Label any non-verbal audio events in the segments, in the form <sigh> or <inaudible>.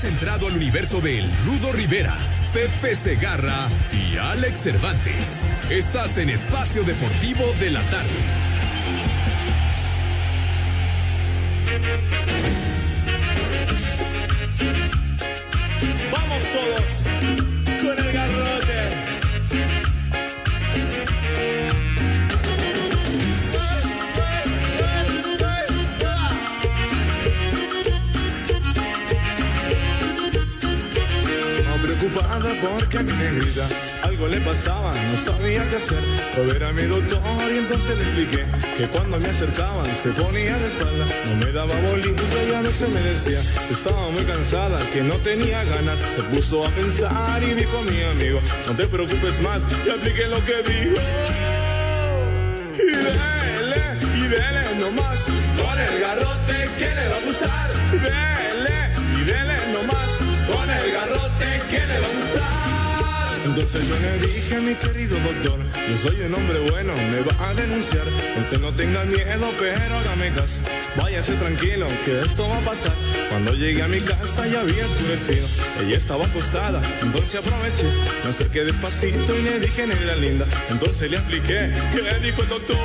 Has entrado al universo de Rudo Rivera, Pepe Segarra y Alex Cervantes. Estás en Espacio Deportivo de la Tarde. Vamos todos porque a mi negrita algo le pasaba, no sabía qué hacer. A ver a mi doctor y entonces le expliqué que cuando me acercaban se ponía de espalda, no me daba bolita y a veces me decía estaba muy cansada, que no tenía ganas. Se puso a pensar y dijo mi amigo, no te preocupes más, te apliqué lo que dijo. Y dele, y dele nomás, con el garrote que le va a Entonces yo le dije a mi querido doctor, yo soy un hombre bueno, me va a denunciar. Usted no tenga miedo, pero hágame caso. Váyase tranquilo, que esto va a pasar. Cuando llegué a mi casa ya había oscurecido. Ella estaba acostada, entonces aproveché. Me acerqué despacito y le dije, negra linda. Entonces le apliqué, ¿qué le dijo el doctor?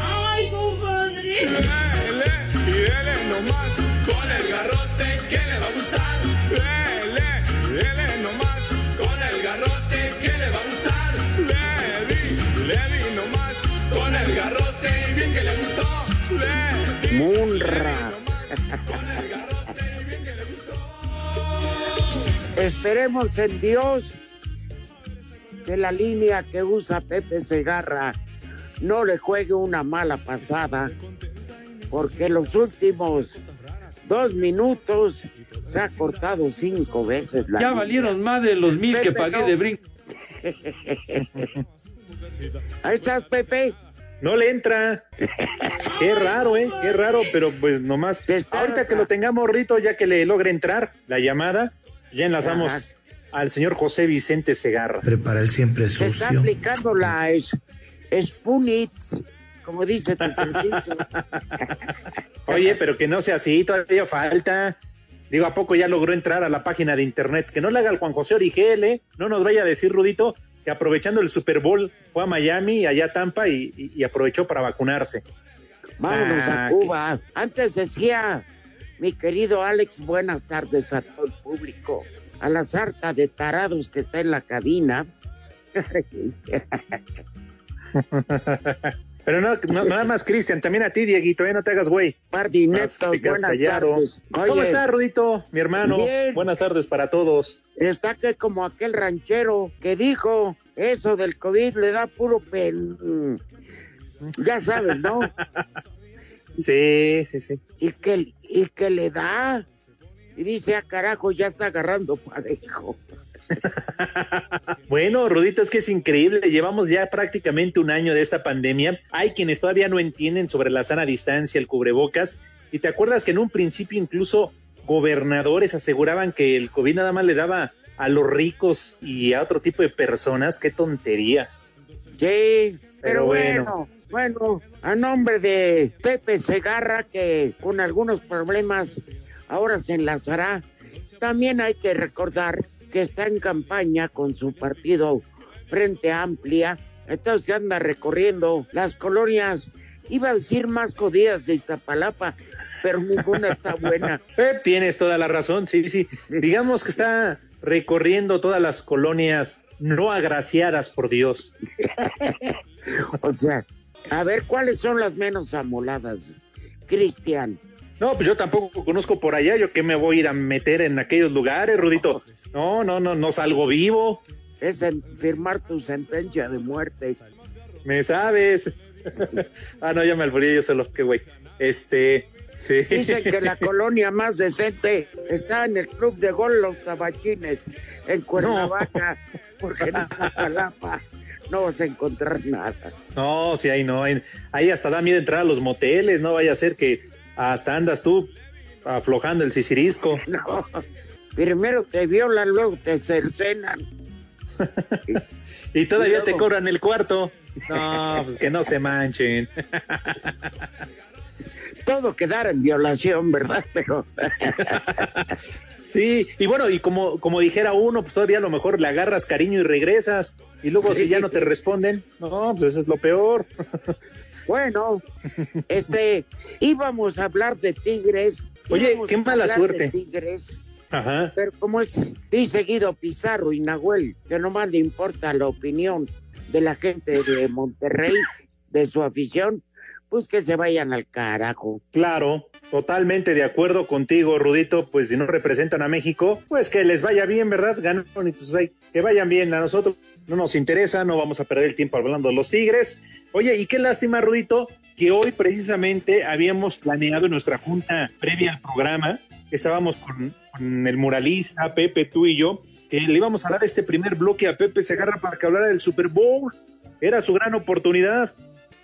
Ay, compadre. Dele, y dele nomás, con el garrote que le va a gustar. Gustó. Esperemos en Dios que la línea que usa Pepe Segarra no le juegue una mala pasada, porque los últimos dos minutos se ha cortado cinco veces la Ya línea. valieron más de los mil que pagué no. de brinco. <laughs> Ahí estás, Pepe. No le entra. <laughs> Qué raro, ¿eh? Qué raro, pero pues nomás. Ahorita que lo tengamos, Rito, ya que le logre entrar la llamada, ya enlazamos Ajá. al señor José Vicente Segarra. Prepara el siempre Se está sucio. aplicando la es, Spunit, como dice tu preciso. <laughs> Oye, pero que no sea así, todavía falta. Digo, ¿a poco ya logró entrar a la página de internet? Que no le haga el Juan José Origel, ¿eh? No nos vaya a decir, Rudito, que aprovechando el Super Bowl fue a Miami, allá a Tampa y, y- y aprovechó para vacunarse. Vámonos Ah, a Cuba. Antes decía mi querido Alex, buenas tardes a todo el público. A la sarta de tarados que está en la cabina. <laughs> <laughs> Pero no, no- nada más, Cristian, también a ti, Dieguito, ¿eh? No te hagas güey. Quedas buenas callado. tardes. ¿Cómo Oye, está, Rudito, mi hermano? Bien. Buenas tardes para todos. Está que como aquel ranchero que dijo eso del COVID le da puro pen. Ya sabes, ¿no? <laughs> Sí, sí, sí. y que, y que le da. Y dice, ah, carajo, ya está agarrando parejo. Bueno, Rudito, es que es increíble. Llevamos ya prácticamente un año de esta pandemia. Hay quienes todavía no entienden sobre la sana distancia, el cubrebocas. Y te acuerdas que en un principio incluso gobernadores aseguraban que el COVID nada más le daba a los ricos y a otro tipo de personas. Qué tonterías. Sí, pero, Pero bueno, bueno, a nombre de Pepe Segarra, que con algunos problemas ahora se enlazará, también hay que recordar que está en campaña con su partido Frente Amplia, entonces anda recorriendo las colonias, iba a decir más jodidas de Iztapalapa, pero ninguna está buena. <laughs> Eh, tienes toda la razón, sí, sí. Digamos que está recorriendo todas las colonias no agraciadas por Dios. <laughs> O sea, a ver cuáles son las menos amoladas, Cristian. No, pues yo tampoco conozco por allá, yo que me voy a ir a meter en aquellos lugares, Rudito. No, no, no, no salgo vivo, Es en firmar tu sentencia de muerte. me sabes. <laughs> ah, no, ya me alburé yo solo, qué güey. Este, Sí. Dicen que la <laughs> colonia más decente está en el club de gol Los Tabachines, en Cuernavaca, <laughs> porque en Iztapalapa no vas a encontrar nada. No, sí, ahí no. Ahí, ahí hasta da miedo entrar a los moteles, no vaya a ser que hasta andas tú aflojando el sisirisco. <laughs> No, primero te violan, luego te cercenan. <laughs> Y todavía te luego- cobran el cuarto. <laughs> No, pues que no se manchen. Todo quedar en violación, ¿verdad? Pero Sí, y bueno, y como, como dijera uno, pues todavía a lo mejor le agarras cariño y regresas. Y luego si ya no te responden, no, pues eso es lo peor. Bueno, este, íbamos a hablar de Tigres. Oye, qué mala suerte. Tigres. Ajá. Pero como es sí seguido Pizarro y Nahuel, que nomás le importa la opinión de la gente de Monterrey, de su afición, pues que se vayan al carajo. Claro, totalmente de acuerdo contigo, Rudito. Pues si no representan a México, pues que les vaya bien, ¿verdad? Ganaron y pues hay, que vayan bien. A nosotros no nos interesa, no vamos a perder el tiempo hablando de los Tigres. Oye, y qué lástima, Rudito, que hoy precisamente habíamos planeado en nuestra junta previa al programa, estábamos con, con el muralista, Pepe, tú y yo, que le íbamos a dar este primer bloque a Pepe Segarra para que hablara del Super Bowl. Era su gran oportunidad.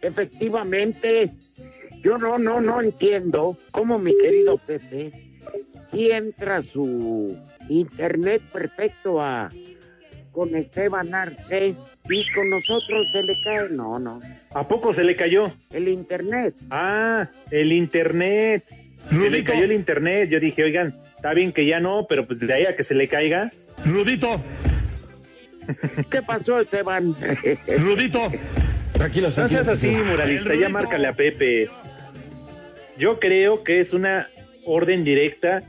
Efectivamente, yo no, no, no entiendo cómo mi querido Pepe y entra su internet perfecto a con Esteban Arce y con nosotros se le cae, no, no, ¿A poco se le cayó? el internet. Ah, el internet. Se le cayó el internet. Yo dije, oigan, está bien que ya no, pero pues de ahí a que se le caiga. Rudito, <laughs> ¿Qué pasó, Esteban? Rudito. Tranquilo, No seas así, muralista, ya márcale a Pepe. Yo creo que es una orden directa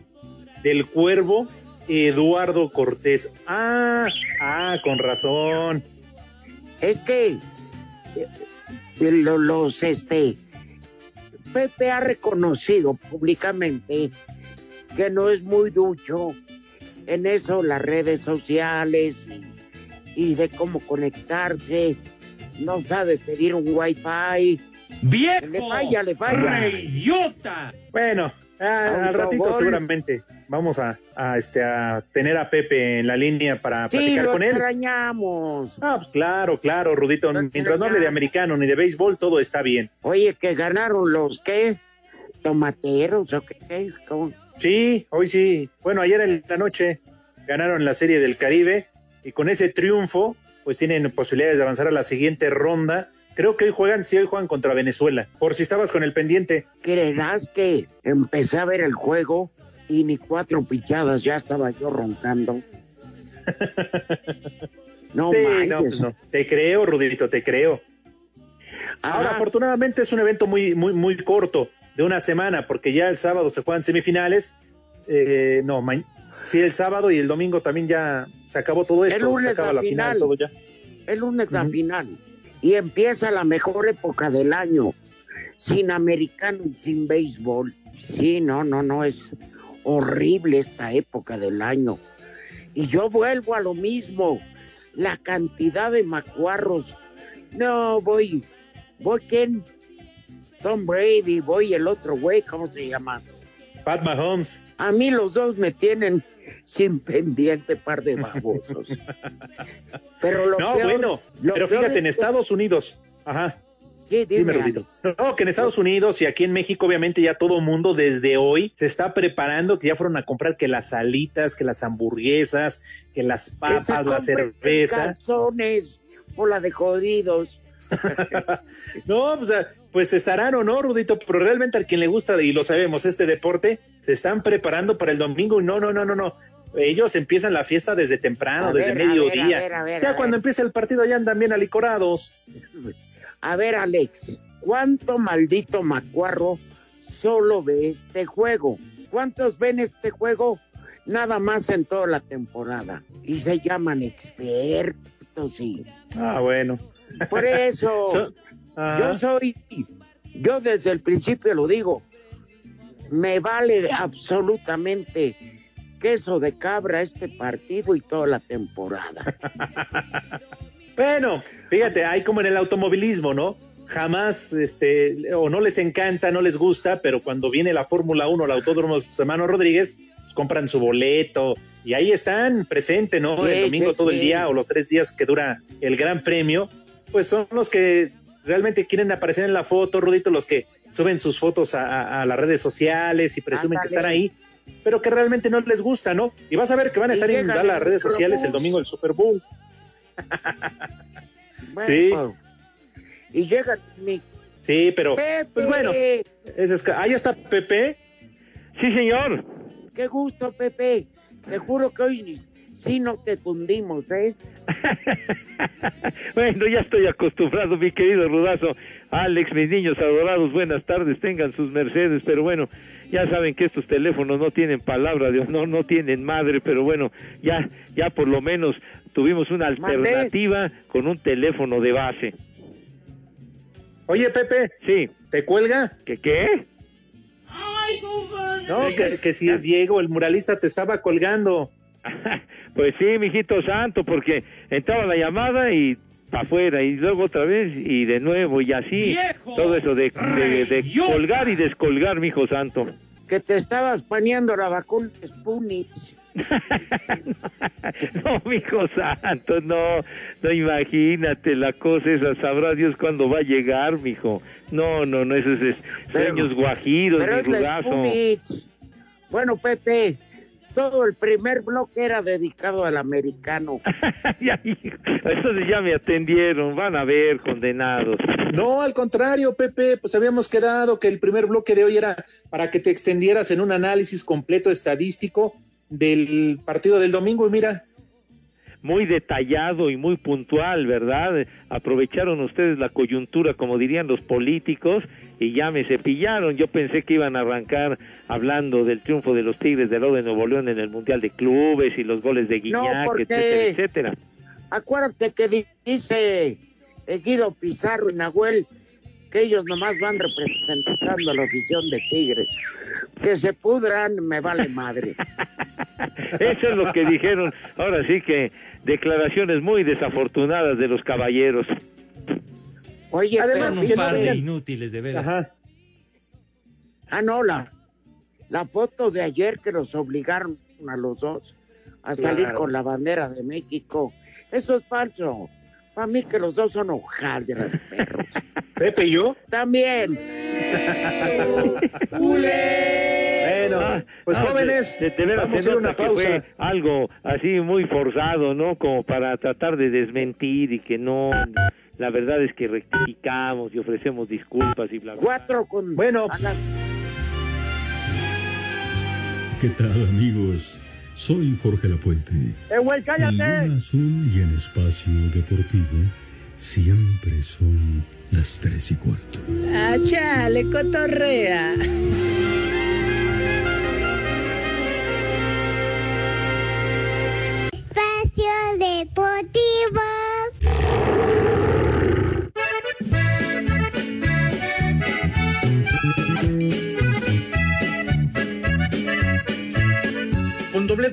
del cuervo Eduardo Cortés. Ah, ah, con razón. es que eh, lo- los este Pepe ha reconocido públicamente que no es muy ducho en eso las redes sociales y, y de cómo conectarse no sabe pedir un wifi ¡Viejo! le falla le falla ¡Reyota! Bueno, al ratito seguramente vamos a, a, este, a tener a Pepe en la línea para sí platicar lo con él. extrañamos Ah, pues claro, claro, Rudito. Lo Mientras no hable de americano ni de béisbol, todo está bien. oye que ganaron los qué tomateros o qué ¿Cómo? Sí, hoy sí. Bueno, ayer en la noche ganaron la Serie del Caribe y con ese triunfo, pues tienen posibilidades de avanzar a la siguiente ronda. Creo que hoy juegan, sí, hoy juegan contra Venezuela. Por si estabas con el pendiente. ¿Creerás que empecé a ver el juego y ni cuatro pichadas ya estaba yo roncando? <laughs> No Sí, no, pues no. Te creo, Rudito, te creo. Ahora, afortunadamente es un evento muy, muy, muy corto, de una semana, porque ya el sábado se juegan semifinales. Eh, no, ma- sí, el sábado y el domingo también ya se acabó todo esto. El lunes se acaba la final, final. todo ya. El lunes la final. Y empieza la mejor época del año. Sin americano y sin béisbol. Sí, no, no, no. Es horrible esta época del año. Y yo vuelvo a lo mismo. La cantidad de macuarros. No, voy. ¿Voy quién? Tom Brady, voy el otro güey, ¿cómo se llama? Pat Mahomes. A mí los dos me tienen sin pendiente par de babosos. Pero lo No, peor- bueno, lo pero fíjate, es en Estados Unidos. Ajá. Sí, dime, Dime. No, que en Estados Unidos y aquí en México, obviamente, ya todo mundo desde hoy se está preparando, que ya fueron a comprar que las alitas, que las hamburguesas, que las Que papas, la cerveza. Calzones, bola de jodidos. <laughs> No, pues, ah, pues estarán o no, Rudito, pero realmente al quien le gusta, y lo sabemos, este deporte, se están preparando para el domingo y no, no, no, no, no. Ellos empiezan la fiesta desde temprano, A desde ver, mediodía. a ver, a ver, ya cuando empieza el partido ya andan bien alicorados. A ver, Alex, ¿cuánto maldito macuarro solo ve este juego? ¿Cuántos ven este juego? Nada más en toda la temporada. Y se llaman expertos y Ah, bueno. por eso <laughs> So- yo soy, yo desde el principio lo digo, me vale absolutamente queso de cabra este partido y toda la temporada. <laughs> Bueno, fíjate, hay como en el automovilismo, ¿no? jamás, este, o no les encanta, no les gusta, pero cuando viene la Fórmula 1, el Autódromo Hermano Rodríguez, pues compran su boleto y ahí están presentes, ¿no? el domingo todo el día o los tres días que dura el Gran Premio, pues son los que realmente quieren aparecer en la foto, Rudito, los que suben sus fotos a, las redes sociales y presumen que están ahí, pero que realmente no les gusta, ¿no? Y vas a ver que van a estar en las redes sociales el domingo del Super Bowl. <laughs> sí. Y llega mi... Sí, pero pues bueno, ahí está Pepe. Sí, señor. Qué gusto, Pepe. Te juro que hoy sí no te fundimos, ¿eh? <laughs> bueno, ya estoy acostumbrado, mi querido Rudazo. Alex, mis niños adorados, buenas tardes, tengan sus mercedes, pero bueno, ya saben que estos teléfonos no tienen palabra de honor, no tienen madre, pero bueno, ya, ya por lo menos tuvimos una alternativa con un teléfono de base. Oye, Pepe. Sí. ¿Te cuelga? ¿Qué qué? Ay, compadre. No, que, que si Diego, el muralista, te estaba colgando. <laughs> pues sí, mijito santo, porque entraba la llamada y para afuera y luego otra vez y de nuevo y así. todo eso de, de, colgar y descolgar, mijo santo. Que te estabas paneando la vacuna Sputnik. <laughs> no, mijo santo, no, no imagínate la cosa esa, sabrá Dios cuándo va a llegar, mijo. No, no, no, esos es sueños guajiros, mi Bueno, Pepe, todo el primer bloque era dedicado al americano. <laughs> Eso ya me atendieron, van a ver, condenados. No, al contrario, Pepe, pues habíamos quedado que el primer bloque de hoy era para que te extendieras en un análisis completo estadístico del partido del domingo y mira, muy detallado y muy puntual, ¿verdad? Aprovecharon ustedes la coyuntura, como dirían los políticos, y ya me cepillaron. Yo pensé que iban a arrancar hablando del triunfo de los Tigres de Oro de Nuevo León en el Mundial de Clubes y los goles de Guiñac, etcétera, etcétera. Acuérdate que dice Guido Pizarro y Nahuel que ellos nomás van representando a la afición de Tigres. Que se pudran, me vale madre. <laughs> Eso es lo que dijeron. Ahora sí que declaraciones muy desafortunadas de los caballeros. Oye, Además, son un par de inútiles, de veras. Ajá. Ah, no, la, la foto de ayer que los obligaron a los dos a salir con la bandera de México. Eso es falso. Para mí que los dos son hojaldras, perros. <laughs> Pepe y yo. También. <laughs> Bueno, ah, pues ah, jóvenes, vamos a una pausa. algo así muy forzado, ¿no? Como para tratar de desmentir y que no. La verdad es que rectificamos y ofrecemos disculpas y bla, bla. Cuatro con. Bueno. ¿Qué tal, amigos? Soy Jorge Lapuente. ¡Eh, güey, cállate! En Azul y en Espacio Deportivo siempre son las tres y cuarto. ¡Ah, chale, cotorrea!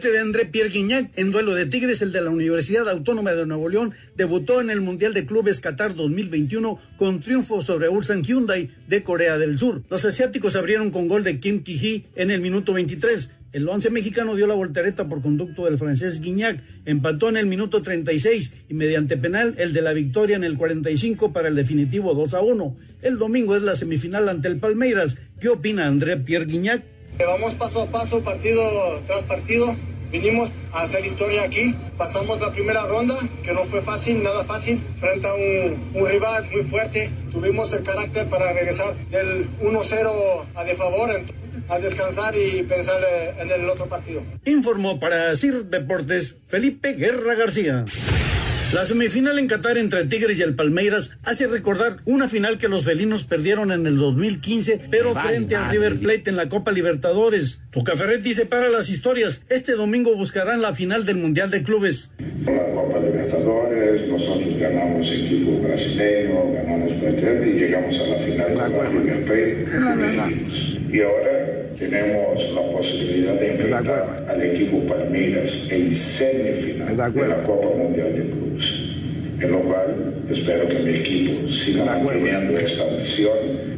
De André Pierre Guignac en duelo de Tigres, el de la Universidad Autónoma de Nuevo León, debutó en el Mundial de Clubes Qatar 2021 con triunfo sobre Ulsan Hyundai de Corea del Sur. Los asiáticos abrieron con gol de Kim Ki-hee en el minuto 23. El once mexicano dio la voltereta por conducto del francés Guignac, empató en el minuto 36 y mediante penal el de la victoria en el 45 para el definitivo 2 a 1. El domingo es la semifinal ante el Palmeiras. ¿Qué opina André Pierre Guignac? Vamos paso a paso, partido tras partido. Vinimos a hacer historia aquí. Pasamos la primera ronda, que no fue fácil, nada fácil, frente a un, rival muy fuerte. Tuvimos el carácter para regresar del 1-0 a de favor, a descansar y pensar eh, en el otro partido. Informó para CIR Deportes Felipe Guerra García. La semifinal en Qatar entre Tigres y el Palmeiras hace recordar una final que los felinos perdieron en el 2015, pero frente al River Plate en la Copa Libertadores. Ferretti separa las historias. Este domingo buscarán la final del Mundial de Clubes. la Copa Libertadores, nosotros ganamos equipo brasileño, ganamos Plate y llegamos a la final con la River Plate. Y ahora tenemos la posibilidad de enfrentar al equipo Palmeiras en semifinal de la Copa Mundial de Clubes. en lo cual espero que mi equipo siga manteniendo esta misión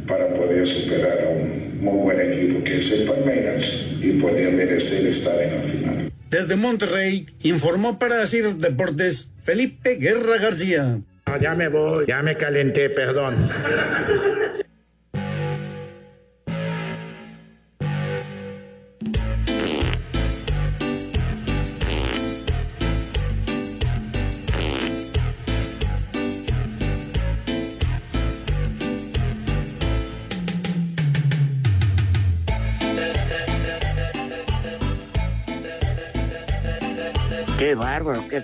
para poder superar a un muy buen equipo que es el Palmeiras y poder merecer estar en la final. Desde Monterrey, informó para decir Deportes Felipe Guerra García. ya me voy, ya me calenté, perdón. Qué bárbaro, qué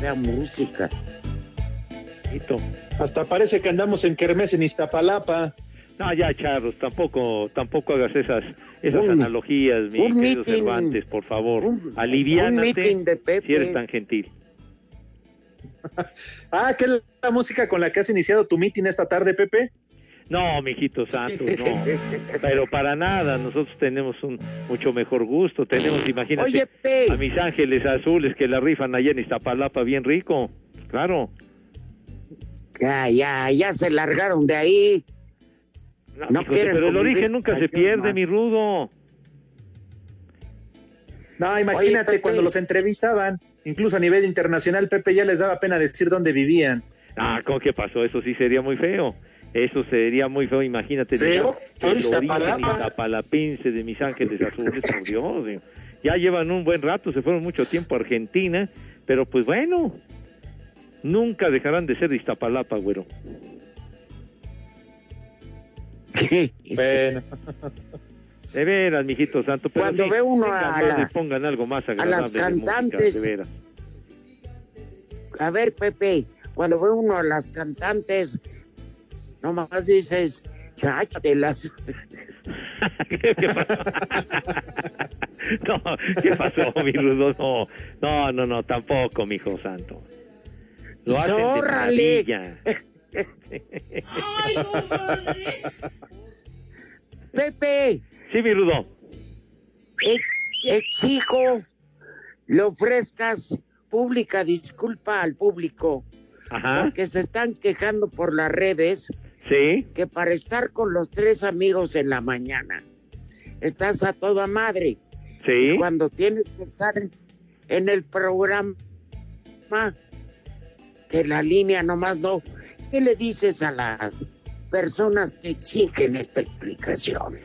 fea música. Hasta parece que andamos en Kermés en Iztapalapa. No, ya, Charlos, tampoco, tampoco hagas esas, esas analogías, mi querido meeting, Cervantes, por favor. un Aliviánate de Pepe. si eres tan gentil. <laughs> Ah, ¿qué es la música con la que has iniciado tu meeting esta tarde, Pepe? No, mijito santo, no. Pero para nada, nosotros tenemos un mucho mejor gusto. Tenemos, imagínate, Oye, a mis ángeles azules que la rifan allá en Iztapalapa bien rico. Claro. Ya, ya, ya se largaron de ahí. No, No quieren pero el origen nunca se pierde, más. mi rudo. No, imagínate Oye, cuando los entrevistaban, incluso a nivel internacional, Pepe ya les daba pena decir dónde vivían. Ah, ¿cómo que pasó? Eso sí sería muy feo. Eso sería muy feo, imagínate. Soy el origen de mis ángeles <laughs> azules, por Dios. Ya llevan un buen rato, se fueron mucho tiempo a Argentina, pero pues bueno, nunca dejarán de ser de Iztapalapa, güero. Bueno. <laughs> De veras, mijito santo. Pero Cuando sí, ve uno a la- pongan algo más a las agradable de música, cantantes. de veras. A ver, Pepe, cuando ve uno a las cantantes, nomás dices, cháchatelas. ¿Qué <laughs> pasó? no, ¿qué pasó, mi rudo? No, no, no, no, tampoco, mi hijo santo. Lo hacen. Pepe, Sí, mi rudo. ex- exijo le ofrezcas pública disculpa al público, Ajá, porque se están quejando por las redes sí. que para estar con los tres amigos en la mañana estás a toda madre. Sí. Cuando tienes que estar en el programa, que la línea nomás no. ¿Qué le dices a las personas que exigen esta explicación?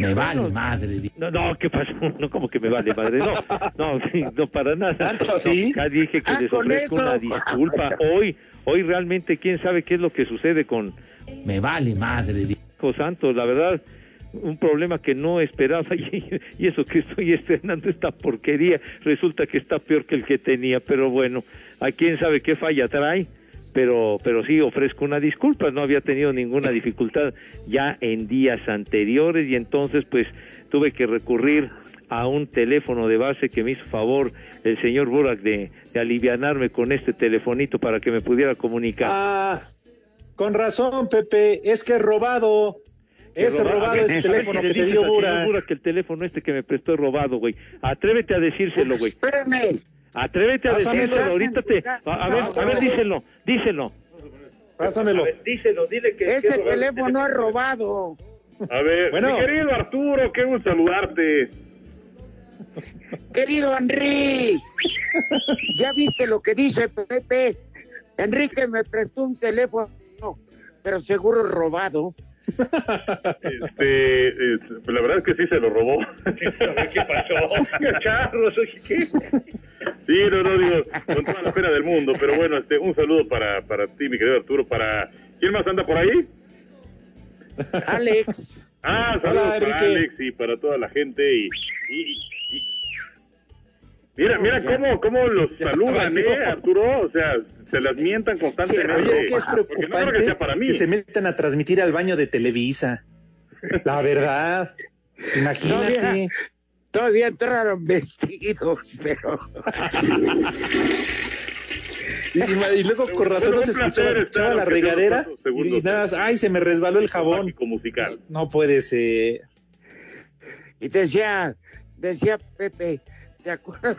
Me vale madre. No, no, ¿qué pasó? <laughs> No, como que me vale madre. No, no, sí, no para nada. ¿Tanto No, así? ya dije que Ah, les ofrezco una disculpa. Hoy, hoy realmente, quién sabe qué es lo que sucede con Me vale madre. Hijo Santo, la verdad, un problema que no esperaba <laughs> y, y eso que estoy estrenando esta porquería resulta que está peor que el que tenía, pero bueno, a quién sabe qué falla trae, pero pero sí ofrezco una disculpa, no había tenido ninguna dificultad ya en días anteriores y entonces pues tuve que recurrir a un teléfono de base que me hizo favor el señor Burak de, de alivianarme con este telefonito para que me pudiera comunicar. Ah, con razón, Pepe, es que es robado. Es robado A ver, ese teléfono que te dio Burak. Burak que el teléfono este que me prestó es robado, güey. Atrévete a decírselo, güey. Espérame, Atrévete a Pásamelo. decírselo. Ahorita te... A, a ver, a ver, díselo, díselo. Pásamelo. A ver, díselo, dile que... ese teléfono es robado. A ver, Bueno. mi querido Arturo, qué gusto saludarte. Querido Enrique, ¿ya viste lo que dice Pepe? Enrique me prestó un teléfono, pero seguro robado. Este, es- pues la verdad es que sí se lo robó. <laughs> ¿Qué pasó? Charros, oye, ¿qué? Sí, no, no, digo, con toda la pena del mundo, pero bueno, este, un saludo para, para ti, mi querido Arturo, para... ¿Quién más anda por ahí? Alex, Ah, saludos Hola, para. Alex y para toda la gente y... y- y- Mira, mira cómo, cómo los saludan. ¿eh, Arturo? O sea, se las mientan constantemente. Oye, es que es Porque no creo preocupante que sea para mí. que se metan a transmitir al baño de Televisa. La verdad. <laughs> Imagínate. Todavía entraron vestidos, pero... <laughs> Y, luego con razón no se escuchaba, se escuchaba la regadera y nada más, ay, se me resbaló el jabón. Musical. No puede ser. Y decía, decía Pepe, ¿Te acuerdas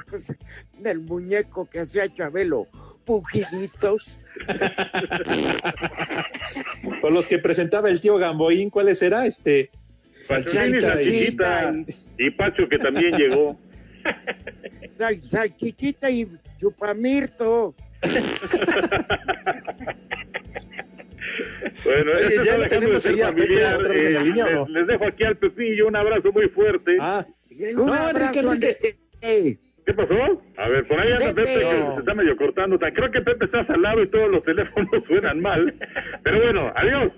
del muñeco que hacía Chabelo? Pujiditos. <laughs> O los que presentaba el tío Gamboín, ¿cuáles era? Este. Pachulín y Salchichita Salchichita. Y Pacho, que también llegó. <laughs> Sal- salchichita y chupamirto. <laughs> Bueno, Oye, este ya de tenemos ahí a Pepe familiar. otra vez en la Eh, línea, ¿o les, les dejo aquí al Pepillo un abrazo muy fuerte. Ah, Un No, abrazo, Enrique, Enrique. ¿Qué pasó? A ver, por ahí anda Pepe. Pepe, que se está medio cortando. Ta- Creo que Pepe está al lado y todos los teléfonos <laughs> suenan mal. Pero bueno, adiós.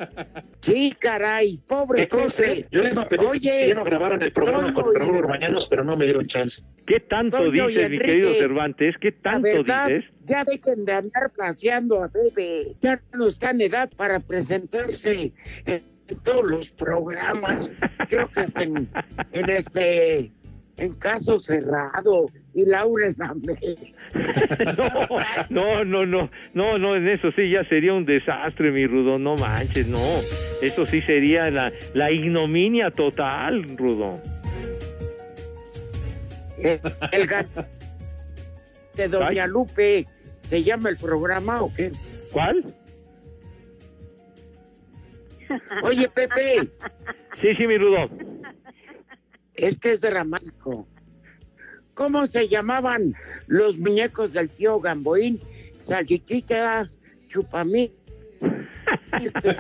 Sí, caray, pobre Que Pepe. yo le iba a pedir que Oye, ya no grabaran el programa con Raúl Urbañanos, pero no me dieron chance. ¿Qué tanto Toño dices, mi querido Cervantes? ¿Qué la tanto verdad, dices? ya dejen de andar placeando a Pepe. Ya no está en edad para presentarse en, en todos los programas. Creo que hasta en, en este en caso cerrado y Laura también. <laughs> No, no, no, no, no, en eso sí ya sería un desastre, mi Rudo, no manches, no. Eso sí sería la, la ignominia total, Rudo. El gato de Doña. Lupe, ¿se llama el programa o qué? ¿Cuál? Oye, Pepe, Sí, sí, mi Rudo. Es que es dramático. ¿Cómo se llamaban los muñecos del tío Gamboín? Salchichita, chupamí. <laughs> Este.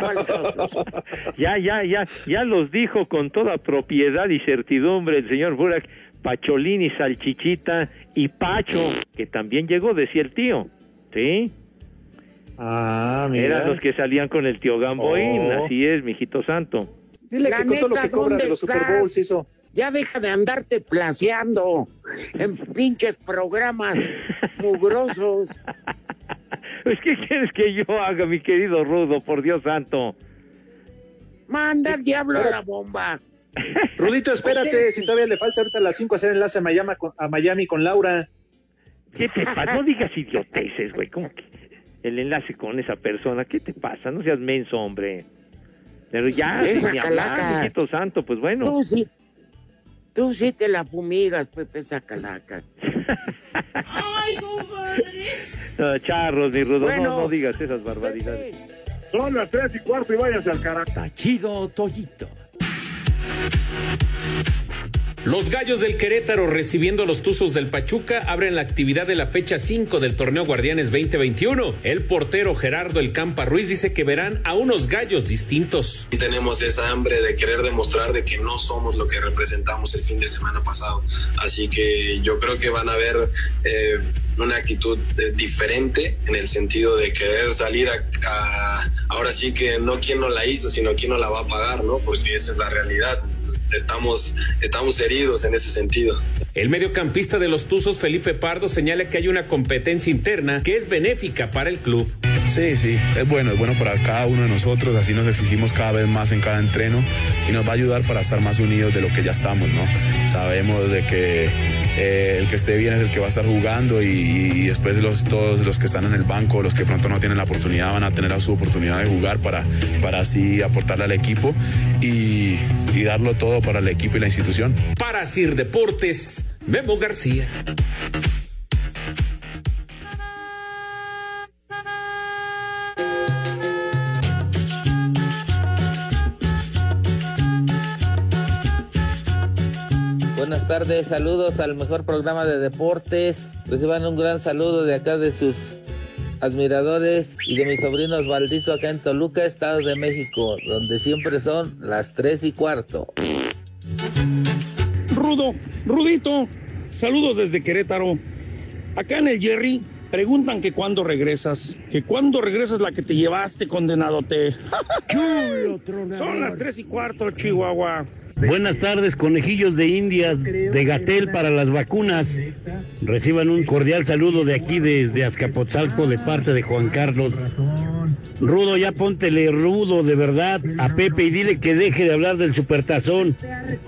Ya, ya, ya, ya los dijo con toda propiedad y certidumbre el señor Burak, Pacholín y Salchichita y Pacho, que también llegó, decía el tío. ¿Sí? ah, Eran los que salían con el tío Gamboín, Oh. así es, mijito santo. Dile La que con todo lo que cobra ¿dónde de los Super? Bowls hizo. Ya deja de andarte placeando en pinches programas mugrosos. Pues, ¿qué quieres que yo haga, mi querido Rudo, por Dios santo? Manda al diablo a la bomba. Rudito, espérate, si todavía le falta ahorita a las 5 hacer enlace a Miami con, a Miami con Laura. ¿Qué te pasa? No digas idioteces, güey. ¿Cómo que el enlace con esa persona? ¿Qué te pasa? No seas menso, hombre. Pero ya, Esa ni hablar, santo, pues bueno. Tú sí, tú sí te la fumigas, Pepe Sacalaca. Ay, compadre. No, charros, mi Rudo, Bueno. no, no digas esas barbaridades. Pepe, Son las tres y cuarto y váyanse al carajo. Tachido Toyito. Los Gallos del Querétaro recibiendo los Tuzos del Pachuca abren la actividad de la fecha 5 del torneo Guardianes 2021. El portero Gerardo El Campa Ruiz dice que verán a unos gallos distintos. tenemos esa hambre de querer demostrar de que no somos lo que representamos el fin de semana pasado. Así que yo creo que van a ver eh, una actitud eh, diferente en el sentido de querer salir a, a- ahora sí que no quien no la hizo, sino quien no la va a pagar, ¿no? Porque esa es la realidad. Estamos, estamos heridos en ese sentido. El mediocampista de los Tuzos, Felipe Pardo, señala que hay una competencia interna que es benéfica para el club. Sí, sí, es bueno, es bueno para cada uno de nosotros, así nos exigimos cada vez más en cada entreno y nos va a ayudar para estar más unidos de lo que ya estamos, ¿no? Sabemos de que eh, el que esté bien es el que va a estar jugando y, después los, todos los que están en el banco, los que pronto no tienen la oportunidad, van a tener su oportunidad de jugar para, para así aportarle al equipo y, y darlo todo para el equipo y la institución. Para Sir Deportes, Memo García. Tardes, saludos al mejor programa de deportes. Reciban un gran saludo de acá de sus admiradores y de mis sobrinos Valdito acá en Toluca, Estado de México, donde siempre son las tres y cuarto. Rudo, Rudito, saludos desde Querétaro. Acá en el Jerry preguntan que cuándo regresas, que cuándo regresas la que te llevaste, condenadote. <laughs> Son las tres y cuarto, Chihuahua. Buenas tardes, conejillos de Indias, de Gatel para las vacunas. Reciban un cordial saludo de aquí desde Azcapotzalco de parte de Juan Carlos. Rudo, ya póntele rudo de verdad a Pepe y dile que deje de hablar del supertazón.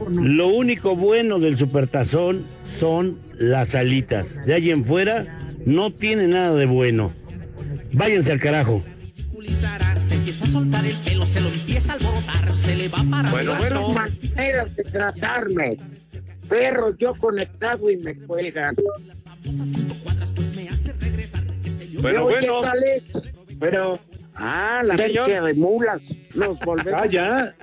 Lo único bueno del supertazón son las alitas. De ahí en fuera no tiene nada de bueno. Váyanse al carajo. Se empieza a soltar el pelo, se lo empieza a alborotar, se le va para Bueno, bueno. maneras de tratarme. Perro, yo conectado y me cuelgan. Bueno, Oye, bueno. Alex, pero... Ah, la fecha de mulas. Nos volvemos Ah, ya.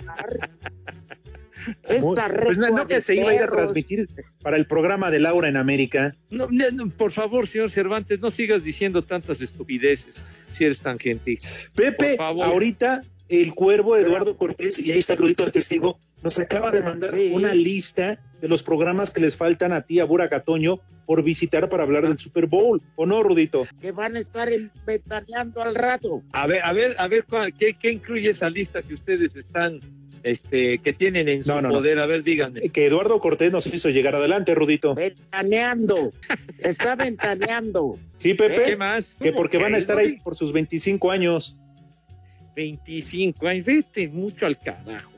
Esta Pues no, que se iba a ir a transmitir para el programa de Laura en América. No, no, no, por favor, señor Cervantes, no sigas diciendo tantas estupideces si eres tan gentil. Pepe, Por favor. ahorita el cuervo Eduardo Cortés, y ahí está Rudito el testigo, nos acaba de mandar una lista de los programas que les faltan a ti, a Bura Catoño, por visitar para hablar del Super Bowl. ¿O no, Rudito? Que van a estar ventaneando al rato. A ver, a ver, a ver, ¿cuál- ¿qué, qué incluye esa lista que ustedes están, este, que tienen en No, su no, no. poder? A ver, díganme. Que Eduardo Cortés nos hizo llegar adelante, Rudito. Ventaneando. Está ventaneando. Sí, Pepe. ¿Qué más? Que porque van a estar ahí por sus 25 años. 25 años, vete mucho al carajo.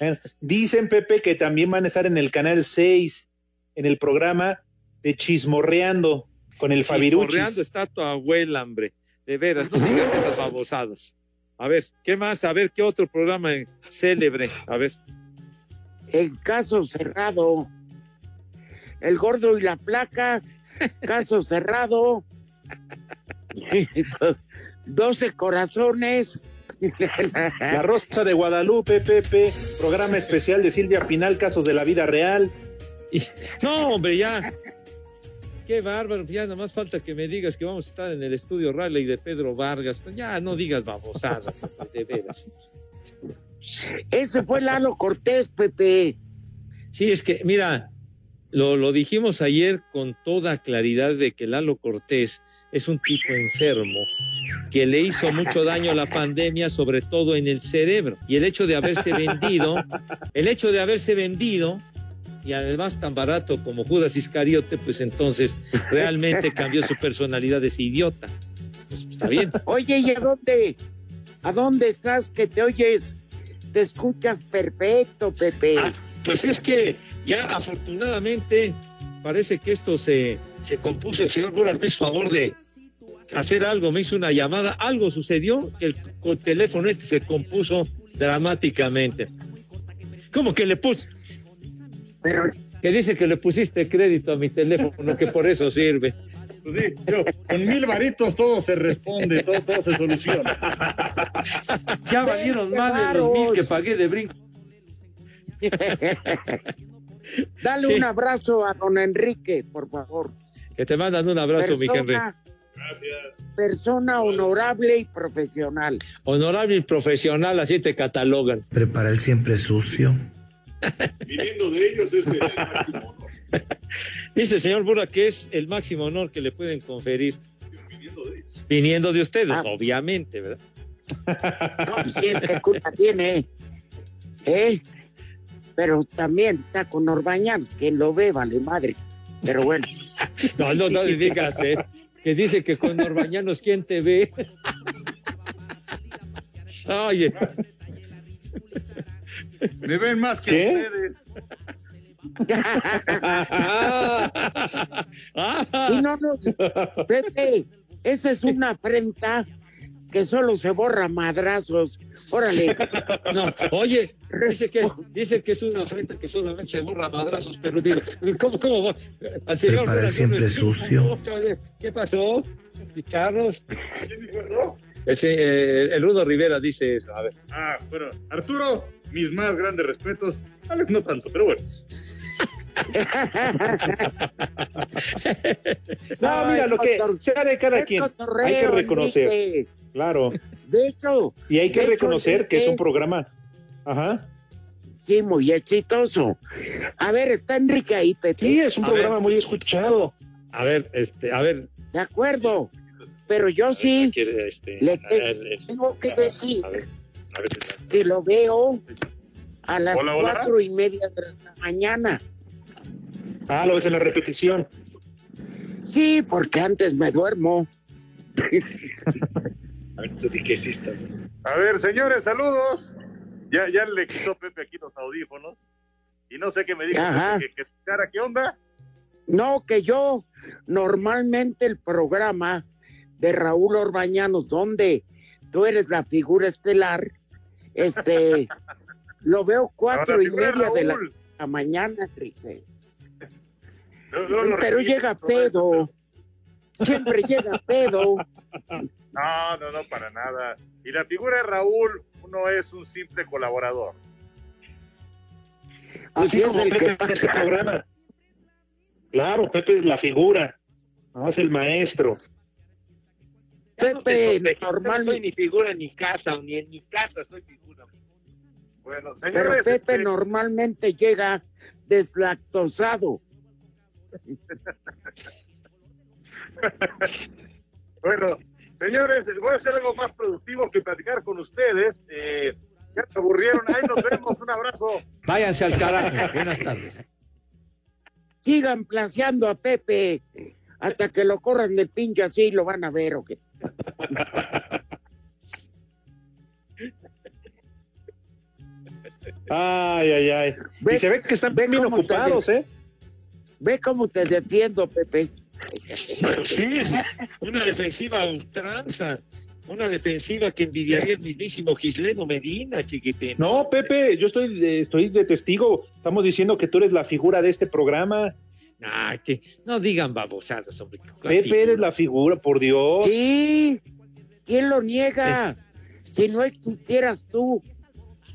Eh, Dicen, Pepe, que también van a estar en el canal 6, en el programa de Chismorreando con el Chismorreando Fabiruchis. está tu abuela, hombre. De veras, no digas esas babosadas. A ver, ¿qué más? A ver, ¿qué otro programa célebre? A ver. El caso cerrado. El gordo y la placa. Caso cerrado. <laughs> 12 corazones. La Rosa de Guadalupe, Pepe, programa especial de Silvia Pinal, casos de la vida real. No, hombre, ya. Qué bárbaro, ya nada más falta que me digas que vamos a estar en el estudio Raleigh de Pedro Vargas. Pues ya no digas babosadas, de veras. Ese fue Lalo Cortés, Pepe. Sí, es que, mira, lo, lo dijimos ayer con toda claridad de que Lalo Cortés es un tipo enfermo que le hizo mucho daño a la pandemia, sobre todo en el cerebro. Y el hecho de haberse vendido, el hecho de haberse vendido, y además tan barato como Judas Iscariote, pues entonces realmente cambió su personalidad de ese idiota. Pues, está bien. Oye, ¿y a dónde? ¿A dónde estás que te oyes? Te escuchas perfecto, Pepe. Pues es que ya afortunadamente parece que esto se, se compuso. El señor Boras me hizo favor de hacer algo, me hizo una llamada, algo sucedió, el, co- teléfono este se compuso dramáticamente. ¿Cómo que le puse? Pero... Que dice que le pusiste crédito a mi teléfono, que por eso sirve. Pues sí, yo, con mil varitos todo se responde, todo, todo se soluciona. Ya valieron más de los mil que pagué de brinco. Dale Sí. un abrazo a don Enrique, por favor. Que te mandan un abrazo, mi Henry. Persona- Persona honorable y profesional. Honorable y profesional, así te catalogan. Prepara el siempre sucio. Viniendo de ellos es el Dice el señor Bura que es el máximo honor que le pueden conferir. Viniendo de ustedes, Ah. obviamente, ¿verdad? No, pues sí, ¿qué culpa tiene? ¿Eh? Pero también está con Orbañán, quien lo ve, vale madre. Pero bueno. No, no, no le digas, ¿eh? Que dice que con Orbañanos, ¿quién te ve? <laughs> Oye. Me ven más que ¿Qué? ustedes. <laughs> Si no nos... Pepe, esa es una afrenta que solo se borra a madrazos. Órale. No, oye, dice que, dice que es una afrenta que solamente se borra madrazos, pero digo, ¿cómo, cómo va? Al señor Prepara el siempre ¿qué- sucio. ¿Qué pasó? ¿Y Carlos? Ese, eh, el Rudo Rivera dice eso, a ver. Ah, bueno, Arturo, mis más grandes respetos. Alex no tanto, pero bueno. <laughs> No, No, mira, lo que sea de cada quien. cotorreo, Hay que reconocer. Enrique. Claro. De hecho. Y hay que reconocer que es un programa. Ajá. Sí, muy exitoso. A ver, está Enrique ahí, Pepe. Sí, es un A programa ver. muy escuchado. A ver, este, a ver. De acuerdo. Pero yo sí quiere, este, le a te- ver, tengo que decir que lo veo a las Hola, hola. cuatro y media de la mañana. Ah, lo ves en la repetición. Sí, porque antes me duermo. <laughs> a ver, señores, saludos. Ya, ya le quitó Pepe aquí los audífonos. Y no sé qué me dijo que, que cara, ¿qué onda? No, que yo normalmente el programa de Raúl Orbañanos, donde tú eres la figura estelar, este, lo veo cuatro y de media de la, mañana, Enrique. Pero llega pedo. Siempre llega pedo. No, no, no, para nada. Y la figura de Raúl, uno es un simple colaborador. Así es el Pepe que- este programa. Claro, Pepe es la figura, no es el maestro. Pepe, no normal, soy ni figura en mi casa, ni en mi casa soy figura. Bueno, pero señores, Pepe este, normalmente llega deslactosado. <laughs> bueno, señores, voy a hacer algo más productivo que platicar con ustedes. Eh, ya se aburrieron. Ahí nos vemos. Un abrazo. Váyanse al carajo. Buenas tardes. Sigan placeando a Pepe hasta que lo corran del pinche así, lo van a ver o qué. <laughs> Ay, ay, ay. Ve- y se ve que están ve bien te ocupados, de- ¿eh? Ve cómo te defiendo, Pepe. Sí, sí, una defensiva a ultranza, una defensiva que envidiaría el mismísimo Gisleno Medina, chiquitín. No, Pepe, yo estoy de, estoy de testigo. Estamos diciendo que tú eres la figura de este programa. Nah, que no digan babosadas, hombre. Pepe, eres la figura, por Dios. Sí, ¿quién lo niega? Si no existieras tú,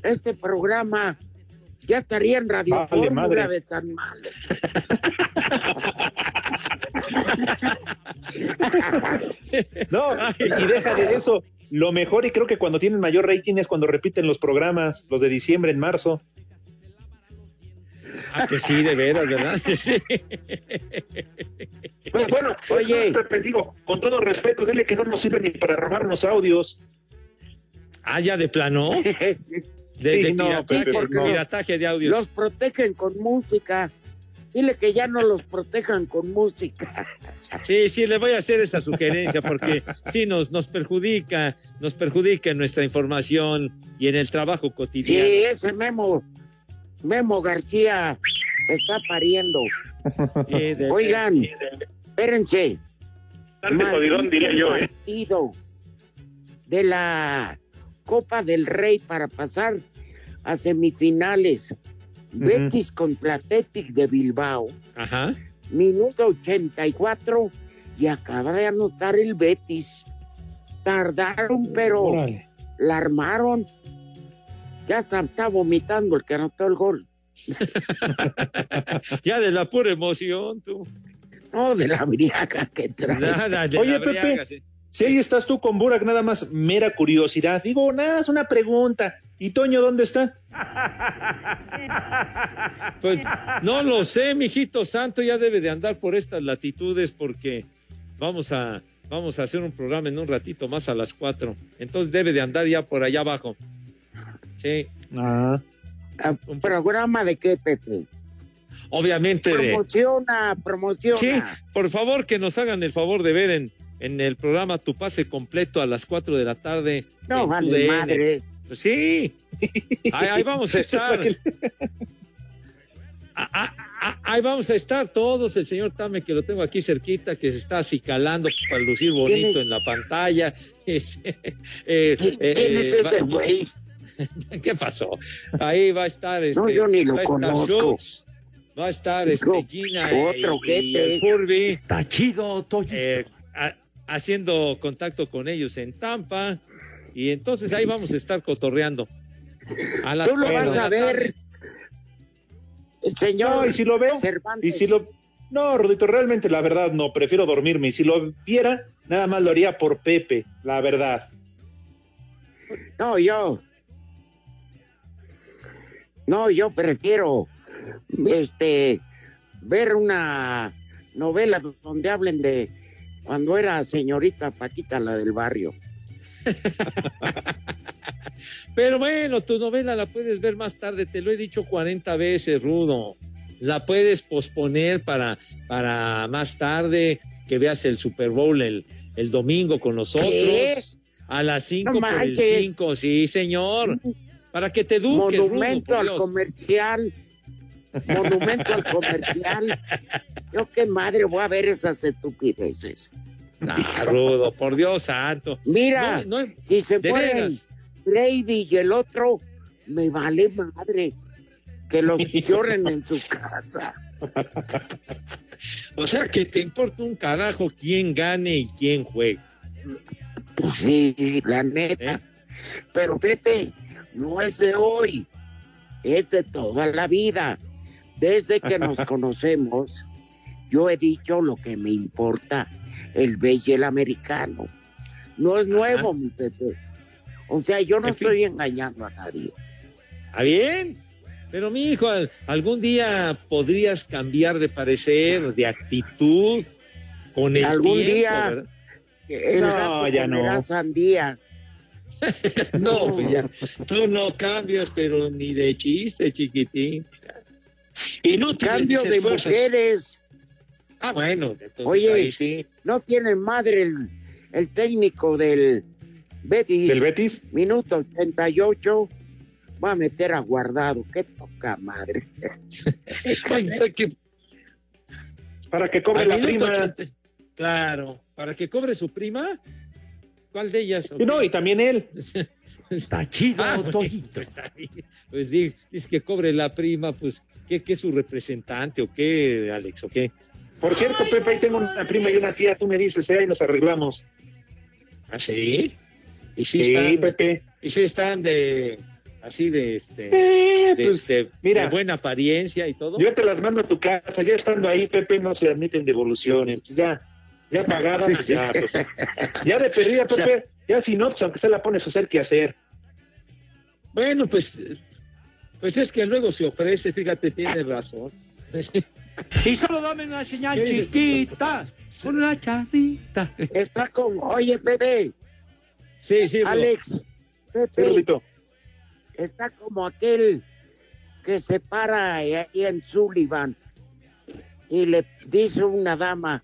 este programa ya estaría en Radio Vale, Fórmula madre. de tan malo. <laughs> No, y, deja de eso. Lo mejor, y creo que cuando tienen mayor rating es cuando repiten los programas, los de diciembre en marzo. Ah, que sí, de veras, ¿verdad? <laughs> Sí. Bueno, bueno, Oye. oye, Pepe, digo, con todo respeto, dile que no nos sirve ni para robarnos audios. Ah, ya de plano. <laughs> De, Sí, de no, pirataje, Pepe, porque no. pirataje de audio. Los protegen con música. Dile que ya no los protejan con música. Sí, sí, le voy a hacer esa sugerencia porque sí nos, nos perjudica, nos perjudica en nuestra información y en el trabajo Sí, cotidiano. ese Memo, Memo García está pariendo. <laughs> Sí, de- Oigan, de- espérense. Jodidón, diría yo, ¿eh? partido de la Copa del Rey para pasar a semifinales. Betis contra Athletic de Bilbao. Ajá. Minuto 84 y acaba de anotar el Betis. Tardaron, pero Órale. la armaron. Ya está, está vomitando el que anotó el gol. <laughs> Ya de la pura emoción, tú. No, de la briaga que trae. Nada, de Oye, la Pepe. briaga, sí. Si ahí estás tú con Burak, nada más mera curiosidad. Digo, nada, es una pregunta. ¿Y Toño dónde está? <laughs> Pues no lo sé, mijito santo, ya debe de andar por estas latitudes porque vamos a vamos a hacer un programa en un ratito más a las cuatro. Entonces debe de andar ya por allá abajo. Sí, Ah. Ah, ¿Programa de qué, Pepe? obviamente de Promociona, promociona. Sí, por favor que nos hagan el favor de ver en, en el programa tu pase completo a las 4 de la tarde. No, en vale madre. Pues sí, ahí, ahí vamos a <laughs> estar. Ah, ah, ah, Ahí vamos a estar todos, el señor Tame que lo tengo aquí cerquita, que se está acicalando para lucir ¿Quién bonito es? en la pantalla. <laughs> Eh, ¿Quién eh, quién es eh, ese güey? <laughs> ¿Qué pasó? Ahí va a estar este, No, yo ni lo va a estar conozco. Schultz, va a estar este, Gina otro y, y jefe. el Furby. Está chido, Toñito. eh, a- haciendo contacto con ellos en Tampa y entonces ahí vamos a estar cotorreando. A las Tú lo vas a ver, señor No, y si lo veo, y si lo... No, Rodito, realmente la verdad no, prefiero dormirme. Y si lo viera, nada más lo haría por Pepe, la verdad. No, yo. No, yo prefiero este ver una novela donde hablen de cuando era señorita Paquita la del barrio. <laughs> Pero bueno, tu novela la puedes ver más tarde, te lo he dicho 40 veces, Rudo. La puedes posponer para, para más tarde, que veas el Super Bowl el, el domingo con nosotros. ¿Qué? A las 5 No por el manches. 5, sí, señor. Para que te eduques, Monumento al comercial. Monumento al comercial. Yo qué madre voy a ver esas estupideces. Rudo, por Dios santo. Mira, No, no, si se veras. Brady y el otro, me vale madre. que los <laughs> lloren en su casa. O sea que te importa un carajo quién gane y quién juegue. Pues sí, la neta. Pero Pepe, no es de hoy, es de toda la vida. Desde que nos <laughs> conocemos, yo he dicho lo que me importa, el y el americano. No es nuevo, mi Pepe. O sea, yo no En fin. estoy engañando a nadie. ¿Está bien? Pero mi hijo, al- algún día podrías cambiar de parecer, de actitud, con el Algún tiempo, día ¿verdad? el No, gato ya no. sandía. <laughs> No, <laughs> pues ya, tú no cambias, pero ni de chiste, chiquitín. Y no te Cambio de mujeres. Ah, bueno, entonces Oye, ahí sí. no tiene madre el, el técnico del Betis. ¿Del Betis? Minuto 88. Va a meter a guardado. Qué poca madre. <laughs> Que- Para que cobre la prima. 80. Claro, para que cobre su prima. ¿Cuál de ellas? Y no, y también él. <laughs> Está chido, Ah, Toyito. Pues dice que cobre la prima, pues, ¿qué, qué es su representante o qué, Alex, o qué? Por cierto, Pepe, ahí tengo una prima y una tía, tú me dices, eh, ahí nos arreglamos. ¿Ah, sí? Y sí, Sí, están, Pepe. y sí están de, así de, este, Eh, de, pues, de- mira. de buena apariencia y todo. Yo te las mando a tu casa, ya estando ahí, Pepe, no se admiten devoluciones. Pues ya, ya pagadas, pues ya, pues. <laughs> Ya de perdida, Pepe, ya si no, pues aunque se la pones a hacer qué hacer. Bueno, pues, pues es que luego se ofrece, fíjate, tiene razón. Y solo dame una señal chiquita, con una charrita. Está como, oye, Pepe. Sí, sí. Alex. Pepe. Está como aquel que se para ahí en Sullivan y le dice una dama,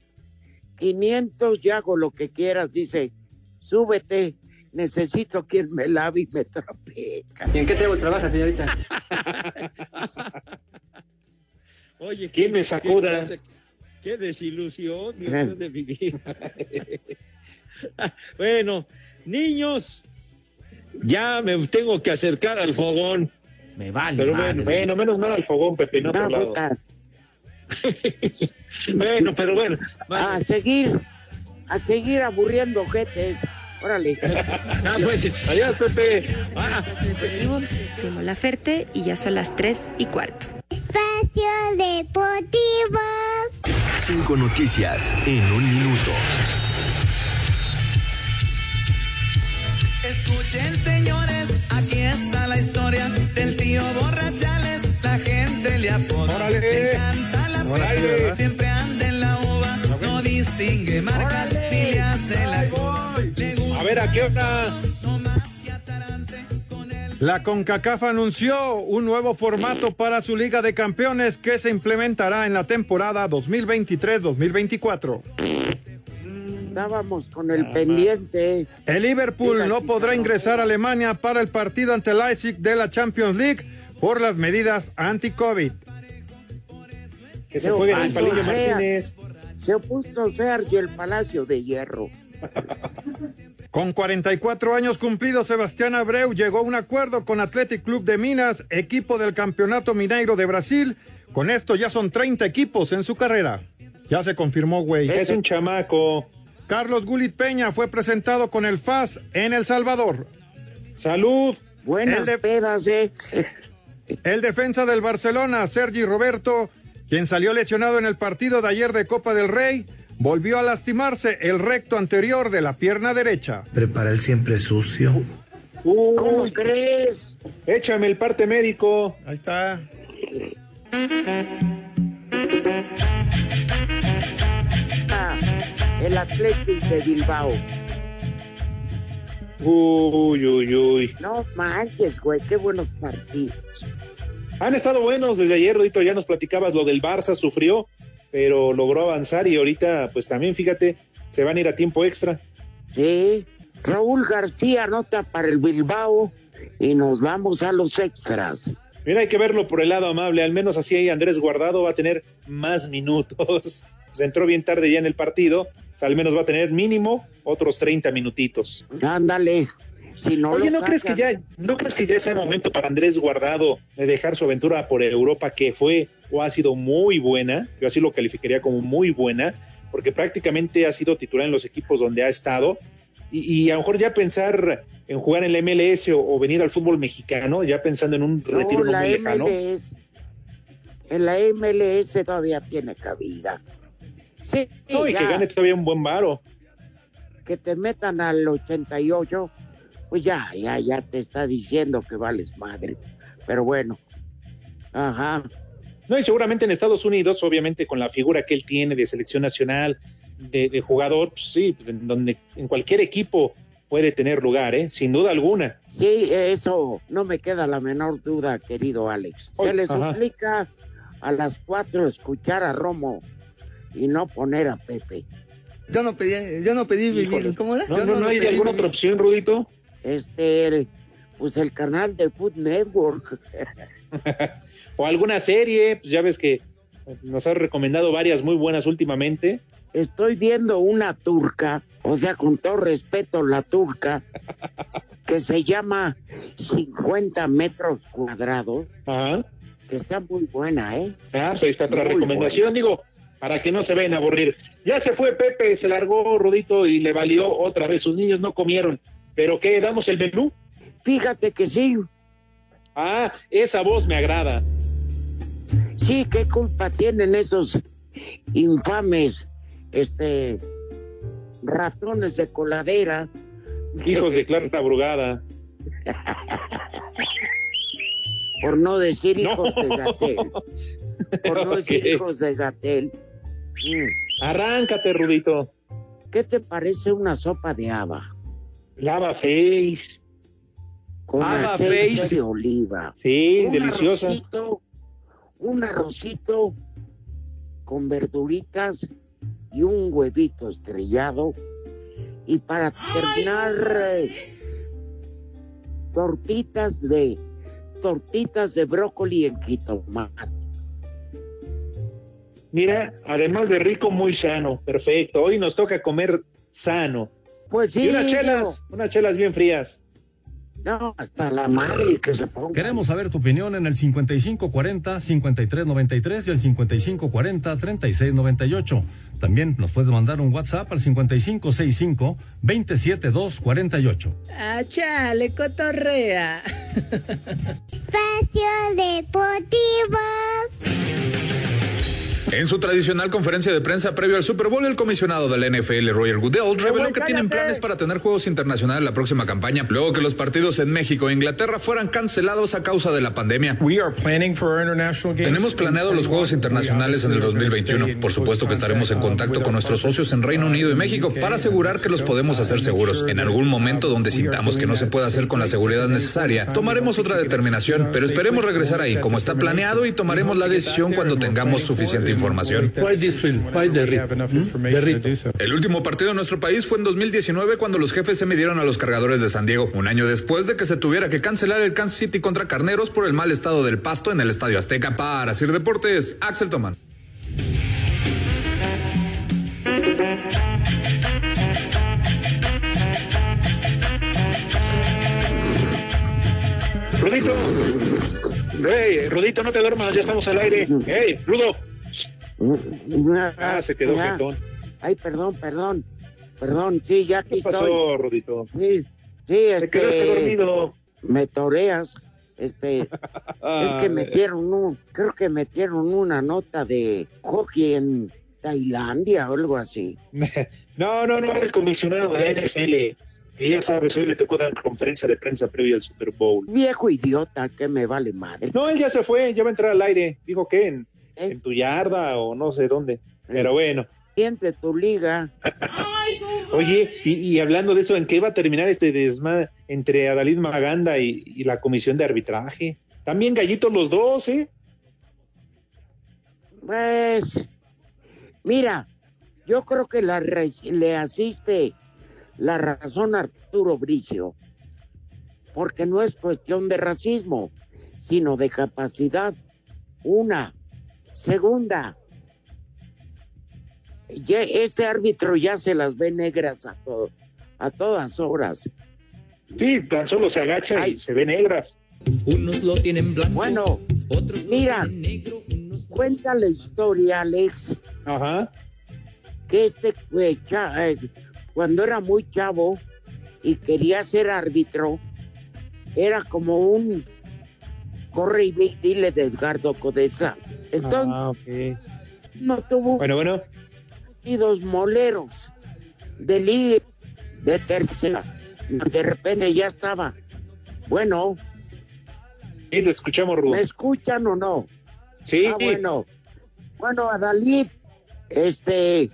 500 y hago lo que quieras, dice, súbete, necesito quien me lave y me trapee. ¿Y en qué table trabaja, señorita? <laughs> Oye, ¿Quién me sacuda? Qué, qué desilusión, Dios de mi vida. <laughs> bueno, niños, ya me tengo que acercar al fogón. Me vale. Pero madre. bueno, Bueno, menos mal al fogón, Pepe, no a otro lado. <laughs> Bueno, pero bueno. a seguir, a seguir aburriendo jetes. Órale. <laughs> Ah, pues, adiós, Pepe. Ah, Simón Laferte y ya son las 3 y cuarto. Espacio Deportivo. Cinco noticias en un minuto. Escuchen señores, aquí está la historia del tío Borrachales. La gente le apoda. Órale. Le encanta la Órale, el La CONCACAF anunció un nuevo formato para su Liga de Campeones que se implementará en la temporada 2023-2024. Estábamos con el pendiente. El Liverpool no podrá ingresar a Alemania para el partido ante Leipzig de la Champions League por las medidas anti-COVID. Que se juegue en el Palillo. Martínez. Se opuso Sergio el Palacio de Hierro. <laughs> Con 44 años cumplidos, Sebastián Abreu llegó a un acuerdo con Athletic Club de Minas, equipo del Campeonato Mineiro de Brasil. Con esto ya son 30 equipos en su carrera. Ya se confirmó, güey. Es un chamaco. Carlos Gulit Peña fue presentado con el FAS en El Salvador. Salud. Buenas de- pedas, ¿eh? El defensa del Barcelona, Sergi Roberto, quien salió lesionado en el partido de ayer de Copa del Rey, volvió a lastimarse el recto anterior de la pierna derecha. Prepara el siempre sucio. ¿Cómo crees? échame el parte médico. Ahí está. Ah, el Atlético de Bilbao. Uy, uy, uy. No manches, güey, qué buenos partidos. Han estado buenos desde ayer, Rodito, ya nos platicabas lo del Barça, sufrió, pero logró avanzar y ahorita, pues también, fíjate, se van a ir a tiempo extra. Sí, Raúl García anota para el Bilbao y nos vamos a los extras. Mira, hay que verlo por el lado amable, al menos así Andrés Guardado va a tener más minutos. <laughs> Pues entró bien tarde ya en el partido, o sea, al menos va a tener mínimo otros 30 minutitos. Ándale, Si no Oye, ¿no crees que ya, no crees que ya es el momento para Andrés Guardado de dejar su aventura por Europa que fue o ha sido muy buena? Yo así lo calificaría como muy buena, porque prácticamente ha sido titular en los equipos donde ha estado. Y, y a lo mejor ya pensar en jugar en la MLS o, o venir al fútbol mexicano, ya pensando en un retiro la muy lejano. En la MLS todavía tiene cabida. Sí, No, y que gane todavía un buen varo. que te metan al 88, pues ya, ya, ya te está diciendo que vales madre. Pero bueno, ajá. No, y seguramente en Estados Unidos, obviamente con la figura que él tiene de selección nacional, de, de jugador, pues sí, pues, en donde en cualquier equipo puede tener lugar, ¿eh? sin duda alguna. Sí, eso no me queda la menor duda, querido Alex. Se le suplica a las cuatro escuchar a Romo y no poner a Pepe. Yo no pedí, yo no pedí vivir. ¿Cómo era? No, Yo no, no hay alguna vivir. otra opción, Rudito. Este, el- pues el canal de Food Network. <laughs> O alguna serie, pues ya ves que nos ha recomendado varias muy buenas últimamente. Estoy viendo una turca, o sea, con todo respeto, la turca, <laughs> que se llama 50 metros cuadrados, que está muy buena, ¿eh? Ah, pues está otra Muy recomendación, digo, para que no se vayan a aburrir. Ya se fue Pepe, se largó Rudito y le valió otra vez. Sus niños no comieron. ¿Pero qué? ¿Damos el menú? Fíjate que sí. Ah, esa voz me agrada. Sí, ¿qué culpa tienen esos infames, este, ratones de coladera? Hijos de <laughs> Clara Brugada. Por no decir No. hijos de Gatel. Por no <laughs> decir hijos de Gatel. Mm. Arráncate, Rudito. ¿Qué te parece una sopa de haba? Lava face. Con aceite face. de oliva. Sí, un deliciosa. Arrocito, un arrocito con verduritas y un huevito estrellado. Y para terminar, eh, tortitas de tortitas de brócoli en jitomate. Mira, además de rico, muy sano. Perfecto. Hoy nos toca comer sano. Pues sí. Y unas chelas, unas chelas bien frías. No, hasta la madre que se ponga. Queremos saber tu opinión en el 5540-5393 y el 5540-3698. También nos puedes mandar un WhatsApp al 5565-27248. Ah, chale, cotorrea. Espacio Deportivo. En su tradicional conferencia de prensa previo al Super Bowl, el comisionado del NFL, Roger Goodell, reveló que tienen planes para tener juegos internacionales la próxima campaña, luego que los partidos en México e Inglaterra fueran cancelados a causa de la pandemia. Tenemos planeado los juegos internacionales en el 2021. Por supuesto que estaremos en contacto con nuestros socios en Reino Unido y México para asegurar que los podemos hacer seguros. En algún momento donde sintamos que no se puede hacer con la seguridad necesaria, tomaremos otra determinación, pero esperemos regresar ahí como está planeado y tomaremos la decisión cuando tengamos suficiente información. El último partido en nuestro país fue en 2019 cuando los jefes se midieron a los cargadores de San Diego, un año después de que se tuviera que cancelar el Kansas City contra Carneros por el mal estado del pasto en el Estadio Azteca. Para Sir Deportes, Axel Tomán. Rudito. Hey, Rudito, no te duermas, ya estamos al aire. Hey, Rudo. Ah, se quedó ya. jetón. Ay, perdón, perdón. Perdón, sí, ya aquí ¿Qué pasó, estoy. Rudito? Sí, sí, este. dormido. Me toreas. Este. <laughs> es que metieron un. Creo que metieron una nota de hockey en Tailandia o algo así. <laughs> No, no, no, el comisionado de la NFL. Que ya sabes, hoy le tocó dar conferencia de prensa previa al Super Bowl. Viejo idiota, que me vale madre. No, él ya se fue, ya va a entrar al aire. Dijo que en, en tu yarda o no sé dónde. Pero bueno. Siente tu liga. Oye, y, y hablando de eso, ¿en qué va a terminar este desmadre entre Adalid Maganda y, y la comisión de arbitraje? También gallitos los dos, ¿eh? Pues, mira, yo creo que la le asiste la razón a Arturo Bricio, porque no es cuestión de racismo, sino de capacidad. Una. Segunda, ya- este árbitro ya se las ve negras a, to- a todas horas. Sí, tan solo se agacha y se ve negras. Unos lo tienen blanco. Bueno, otros mira, cuenta la historia, Alex. Ajá. Que este eh, cha- eh, cuando era muy chavo y quería ser árbitro, era como un corre y ve- dile de Edgardo Codesa. Entonces, Ah, no tuvo Bueno, bueno. partidos moleros de liga, de tercera. De repente ya estaba. Bueno, Sí, te escuchamos, Rudo. ¿me escuchan o no? Sí. Ah, bueno. Bueno, Adalid, este,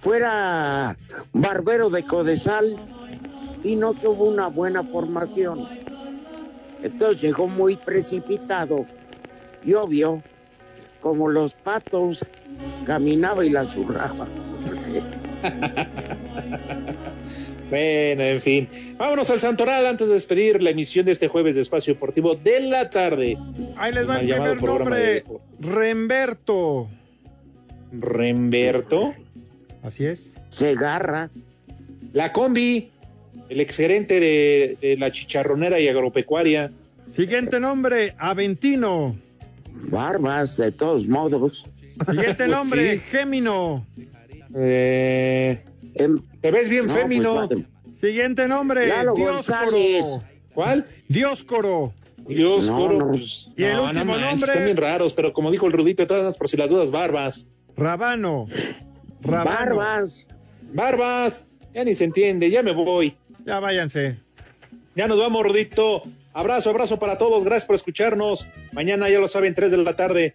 fuera barbero de Codesal y no tuvo una buena formación. Entonces llegó muy precipitado y obvio, como los patos, caminaba y la zurraba. <laughs> Bueno, en fin. Vámonos al Santoral antes de despedir la emisión de este jueves de Espacio Deportivo de la tarde. Ahí les va el primer nombre. Remberto. Remberto. Así es. Segarra. La combi, el exgerente de, de la chicharronera y agropecuaria. Siguiente nombre, Aventino. Barbas, de todos modos. Siguiente <laughs> Pues nombre, sí. Gémino. Eh, te ves bien No, fémino. pues, Siguiente nombre, Lalo Dioscoro. González. ¿Cuál? Dioscoro. Dios, No, coro, no. pues, Y el no, último no manches, nombre. Están bien raros, pero como dijo el Rudito, todas por si las dudas, barbas. Rabano. Rabano. Barbas. Barbas, ya ni se entiende, ya me voy. Ya váyanse. Ya nos vamos, Rudito. Abrazo, abrazo para todos, gracias por escucharnos. Mañana ya lo saben, 3 de la tarde.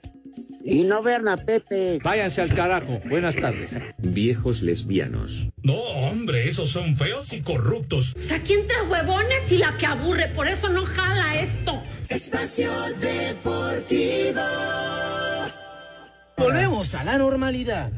Y no vean a Pepe. Váyanse al carajo. Buenas tardes. Viejos lesbianos. No, hombre, esos son feos y corruptos. O sea, aquí entre huevones y la que aburre, por eso no jala esto. Espacio Deportivo. Volvemos a la normalidad.